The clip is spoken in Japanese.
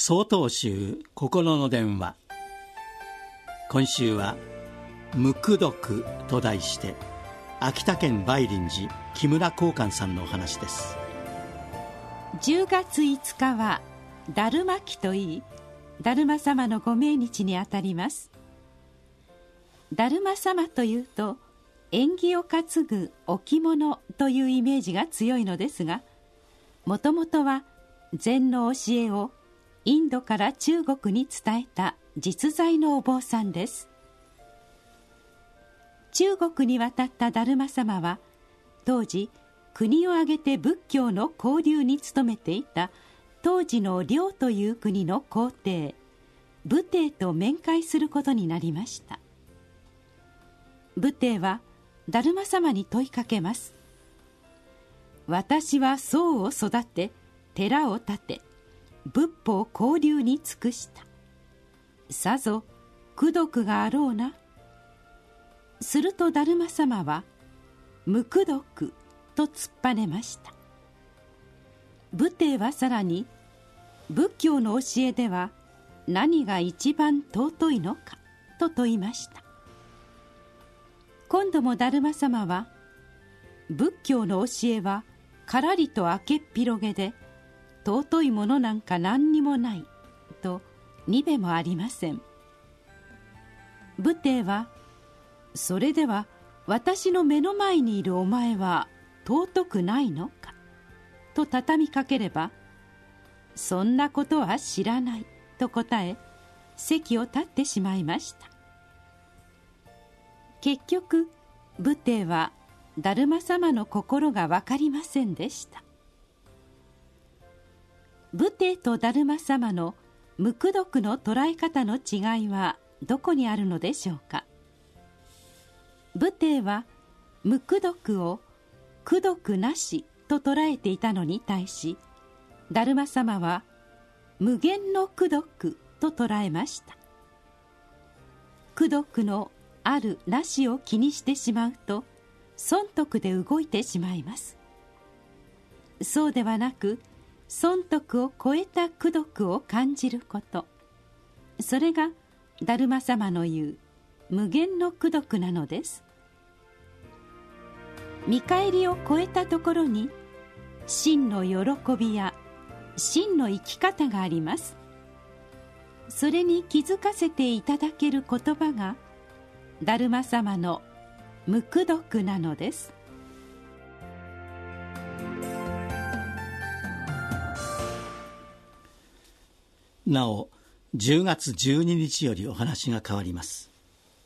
総統集心の電話。今週は「無垢毒」と題して秋田県梅林寺木村光寛さんのお話です。10月5日はだるま期といいだるま様のご命日にあたります。だるま様というと縁起を担ぐ置物というイメージが強いのですがもともとは禅の教えをインドから中国に伝えた実在のお坊さんです。中国に渡った達磨様は当時国を挙げて仏教の交流に努めていた当時の遼という国の皇帝武帝と面会することになりました。武帝は達磨様に問いかけます。私は僧を育て寺を建て仏法交流に尽くした。さぞ功徳があろうな。すると達磨様は無功徳と突っぱねました。武帝はさらに仏教の教えでは何が一番尊いのかと問いました。今度も達磨様は仏教の教えはからりと明けっ広げで尊いものなんか何にもないとにべもありません。武帝はそれでは私の目の前にいるお前は尊くないのか？と畳みかければそんなことは知らないと答え席を立ってしまいました。結局武帝は達磨様の心が分かりませんでした。武帝と達磨様の無垢毒の捉え方の違いはどこにあるのでしょうか？武帝は無垢毒を功徳なしと捉えていたのに対し達磨様は無限の功徳と捉えました。功徳のあるなしを気にしてしまうと損得で動いてしまいます。そうではなく損得を超えた功徳を感じること。それが達磨様の言う無限の功徳なのです。見返りを超えたところに真の喜びや真の生き方があります。それに気づかせていただける言葉が達磨様の無垢毒なのです。なお10月12日よりお話が変わります。